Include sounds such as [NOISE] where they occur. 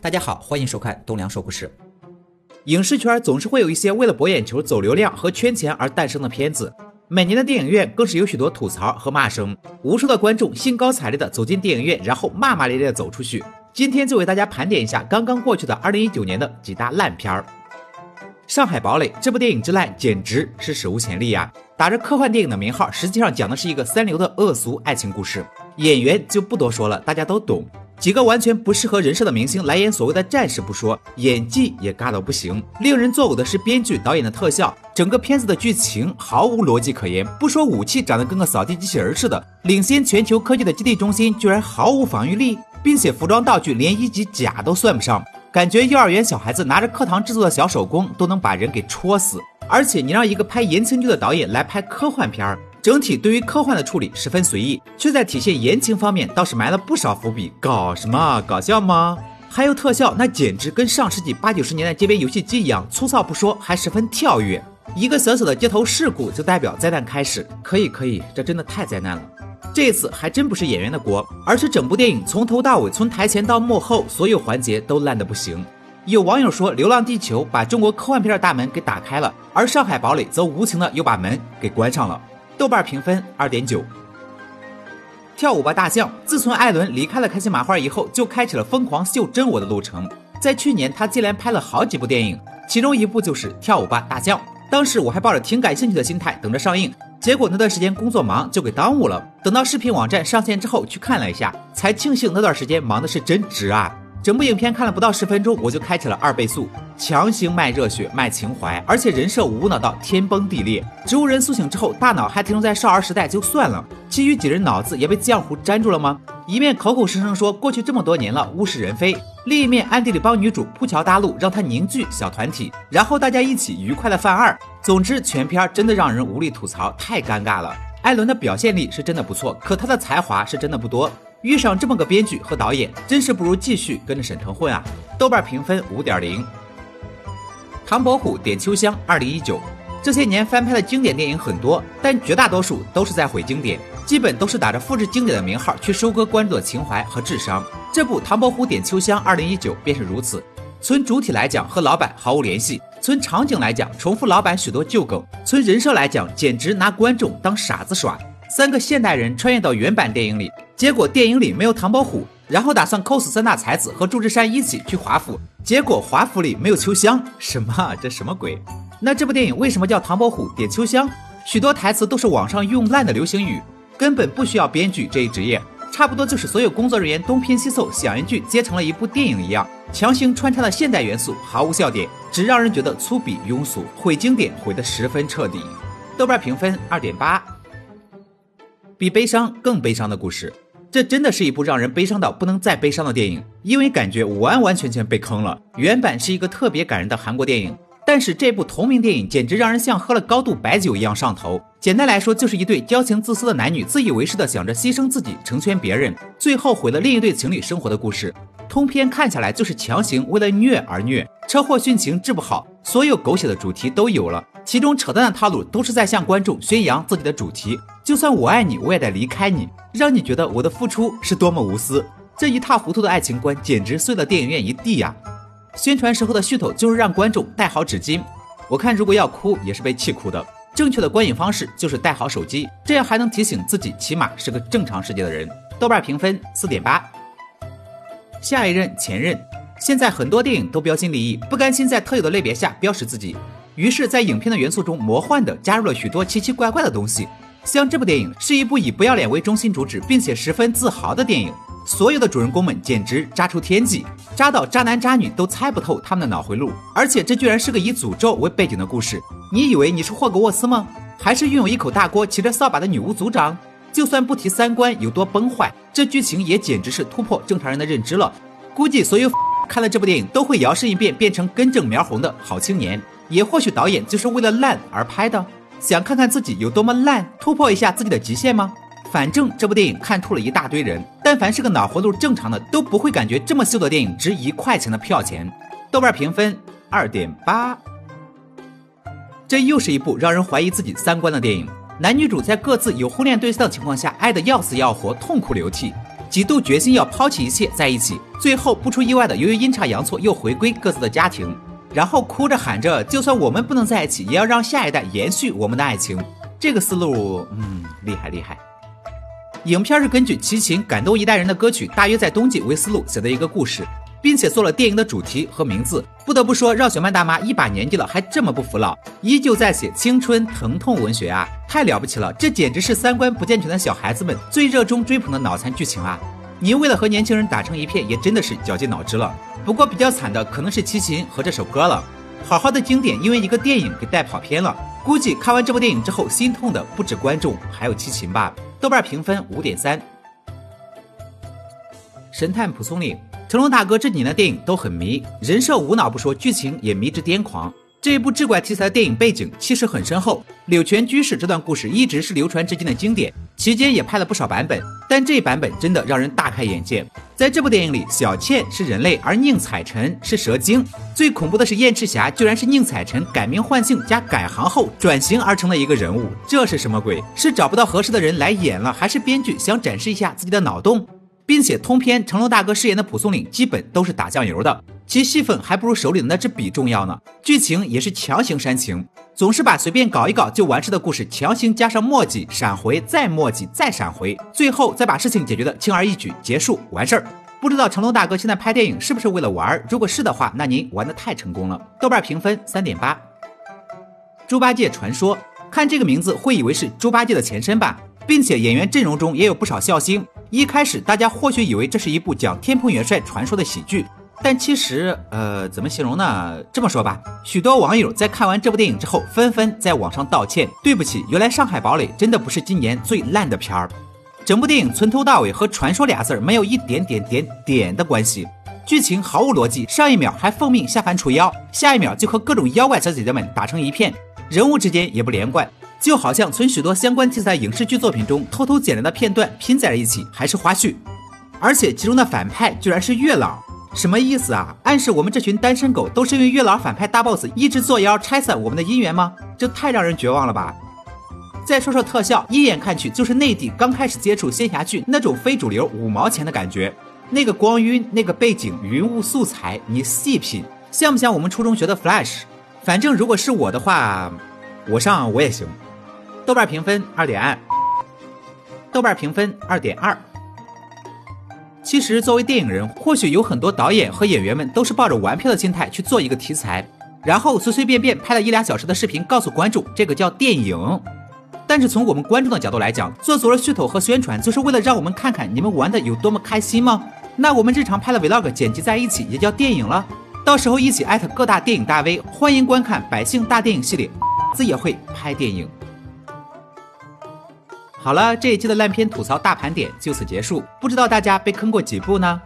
大家好，欢迎收看东梁说故事。影视圈总是会有一些为了博眼球、走流量和圈钱而诞生的片子，每年的电影院更是有许多吐槽和骂声，无数的观众兴高采烈的走进电影院，然后骂骂咧咧的走出去。今天就为大家盘点一下刚刚过去的二零一九年的几大烂片儿。《上海堡垒》这部电影之烂简直是史无前例呀！打着科幻电影的名号，实际上讲的是一个三流的恶俗爱情故事。演员就不多说了，大家都懂。几个完全不适合人设的明星来演所谓的战士不说，演技也尬到不行。令人作呕的是编剧导演的特效，整个片子的剧情毫无逻辑可言。不说武器长得跟个扫地机器人似的，领先全球科技的基地中心居然毫无防御力，并且服装道具连一级甲都算不上，感觉幼儿园小孩子拿着课堂制作的小手工都能把人给戳死。而且你让一个拍言情剧的导演来拍科幻片儿。整体对于科幻的处理十分随意，却在体现言情方面倒是埋了不少伏笔。搞什么搞笑吗？还有特效，那简直跟上世纪八九十年代街边游戏机一样粗糙不说，还十分跳跃。一个小小的街头事故就代表灾难开始，可以可以，这真的太灾难了。这次还真不是演员的锅，而是整部电影从头到尾，从台前到幕后，所有环节都烂得不行。有网友说，《流浪地球》把中国科幻片的大门给打开了，而《上海堡垒》则无情的又把门给关上了。豆瓣评分二点九。跳舞吧大象，自从艾伦离开了开心麻花以后，就开启了疯狂秀真我的路程。在去年，他接连拍了好几部电影，其中一部就是《跳舞吧大象》。当时我还抱着挺感兴趣的心态等着上映，结果那段时间工作忙，就给耽误了。等到视频网站上线之后去看了一下，才庆幸那段时间忙的是真值啊！整部影片看了不到十分钟，我就开启了二倍速，强行卖热血、卖情怀，而且人设无脑到天崩地裂。植物人苏醒之后，大脑还停留在少儿时代就算了，其余几人脑子也被浆糊粘住了吗？一面口口声声说过去这么多年了物是人非，另一面暗地里帮女主铺桥搭路，让她凝聚小团体，然后大家一起愉快的犯二。总之，全片真的让人无力吐槽，太尴尬了。艾伦的表现力是真的不错，可他的才华是真的不多。遇上这么个编剧和导演，真是不如继续跟着沈腾混啊！豆瓣评分五点零。唐伯虎点秋香二零一九，这些年翻拍的经典电影很多，但绝大多数都是在毁经典，基本都是打着复制经典的名号去收割观众的情怀和智商。这部唐伯虎点秋香二零一九便是如此。从主体来讲，和老版毫无联系；从场景来讲，重复老版许多旧梗；从人设来讲，简直拿观众当傻子耍。三个现代人穿越到原版电影里。结果电影里没有唐伯虎，然后打算 cos 三大才子和祝枝山一起去华府，结果华府里没有秋香，什么这什么鬼？那这部电影为什么叫唐伯虎点秋香？许多台词都是网上用烂的流行语，根本不需要编剧这一职业，差不多就是所有工作人员东拼西凑想一句接成了一部电影一样，强行穿插了现代元素，毫无笑点，只让人觉得粗鄙庸俗，毁经典毁得十分彻底。豆瓣评分二点八，比悲伤更悲伤的故事。这真的是一部让人悲伤到不能再悲伤的电影，因为感觉完完全全被坑了。原版是一个特别感人的韩国电影，但是这部同名电影简直让人像喝了高度白酒一样上头。简单来说，就是一对交情自私的男女自以为是的想着牺牲自己成全别人，最后毁了另一对情侣生活的故事。通篇看下来就是强行为了虐而虐，车祸殉情治不好，所有狗血的主题都有了。其中扯淡的套路都是在向观众宣扬自己的主题，就算我爱你，我也得离开你，让你觉得我的付出是多么无私。这一塌糊涂的爱情观简直碎了电影院一地呀！宣传时候的噱头就是让观众带好纸巾，我看如果要哭也是被气哭的。正确的观影方式就是带好手机，这样还能提醒自己起码是个正常世界的人。豆瓣评分四点八。下一任前任，现在很多电影都标新立异，不甘心在特有的类别下标识自己。于是，在影片的元素中，魔幻的加入了许多奇奇怪怪的东西。像这部电影是一部以不要脸为中心主旨，并且十分自豪的电影。所有的主人公们简直渣出天际，渣到渣男渣女都猜不透他们的脑回路。而且，这居然是个以诅咒为背景的故事。你以为你是霍格沃茨吗？还是拥有一口大锅、骑着扫把的女巫族长？就算不提三观有多崩坏，这剧情也简直是突破正常人的认知了。估计所有 [LAUGHS] 看了这部电影都会摇身一变，变成根正苗红的好青年。也或许导演就是为了烂而拍的，想看看自己有多么烂，突破一下自己的极限吗？反正这部电影看吐了一大堆人，但凡是个脑回路正常的都不会感觉这么秀的电影值一块钱的票钱。豆瓣评分二点八，这又是一部让人怀疑自己三观的电影。男女主在各自有婚恋对象的情况下，爱得要死要活，痛哭流涕。几度决心要抛弃一切在一起，最后不出意外的由于阴差阳错又回归各自的家庭，然后哭着喊着，就算我们不能在一起，也要让下一代延续我们的爱情。这个思路，嗯，厉害厉害。影片是根据齐秦感动一代人的歌曲《大约在冬季》为思路写的一个故事。并且做了电影的主题和名字，不得不说，饶雪漫大妈一把年纪了还这么不服老，依旧在写青春疼痛文学啊，太了不起了！这简直是三观不健全的小孩子们最热衷追捧的脑残剧情啊！您为了和年轻人打成一片，也真的是绞尽脑汁了。不过比较惨的可能是齐秦和这首歌了，好好的经典因为一个电影给带跑偏了。估计看完这部电影之后，心痛的不止观众，还有齐秦吧。豆瓣评分五点三。神探蒲松龄。成龙大哥这几年的电影都很迷，人设无脑不说，剧情也迷之癫狂。这一部志怪题材的电影背景其实很深厚，柳泉居士这段故事一直是流传至今的经典，期间也拍了不少版本，但这版本真的让人大开眼界。在这部电影里，小倩是人类，而宁采臣是蛇精。最恐怖的是燕赤霞居然是宁采臣改名换姓加改行后转型而成的一个人物，这是什么鬼？是找不到合适的人来演了，还是编剧想展示一下自己的脑洞？并且通篇成龙大哥饰演的蒲松龄基本都是打酱油的，其戏份还不如手里的那支笔重要呢。剧情也是强行煽情，总是把随便搞一搞就完事的故事强行加上墨迹，闪回再墨迹再闪回，最后再把事情解决的轻而易举结束完事儿。不知道成龙大哥现在拍电影是不是为了玩？如果是的话，那您玩的太成功了。豆瓣评分三点八。猪八戒传说，看这个名字会以为是猪八戒的前身吧？并且演员阵容中也有不少笑星。一开始大家或许以为这是一部讲天蓬元帅传说的喜剧，但其实，呃，怎么形容呢？这么说吧，许多网友在看完这部电影之后，纷纷在网上道歉。对不起，原来《上海堡垒》真的不是今年最烂的片儿。整部电影从头到尾和“传说”俩字儿没有一点点点点的关系，剧情毫无逻辑。上一秒还奉命下凡除妖，下一秒就和各种妖怪小姐姐们打成一片，人物之间也不连贯。就好像从许多相关题材影视剧作品中偷偷剪来的片段拼在了一起，还是花絮。而且其中的反派居然是月老，什么意思啊？暗示我们这群单身狗都是因为月老反派大 boss 一直作妖拆散我们的姻缘吗？这太让人绝望了吧！再说说特效，一眼看去就是内地刚开始接触仙侠剧那种非主流五毛钱的感觉。那个光晕，那个背景云雾素材，你细品，像不像我们初中学的 Flash？反正如果是我的话，我上我也行。豆瓣评分二点二，豆瓣评分二点二。其实，作为电影人，或许有很多导演和演员们都是抱着玩票的心态去做一个题材，然后随随便便拍了一俩小时的视频，告诉观众这个叫电影。但是从我们观众的角度来讲，做足了噱头和宣传，就是为了让我们看看你们玩的有多么开心吗？那我们日常拍的 vlog 剪辑在一起，也叫电影了。到时候一起艾特各大电影大 V，欢迎观看百姓大电影系列，自也会拍电影。好了，这一期的烂片吐槽大盘点就此结束。不知道大家被坑过几部呢？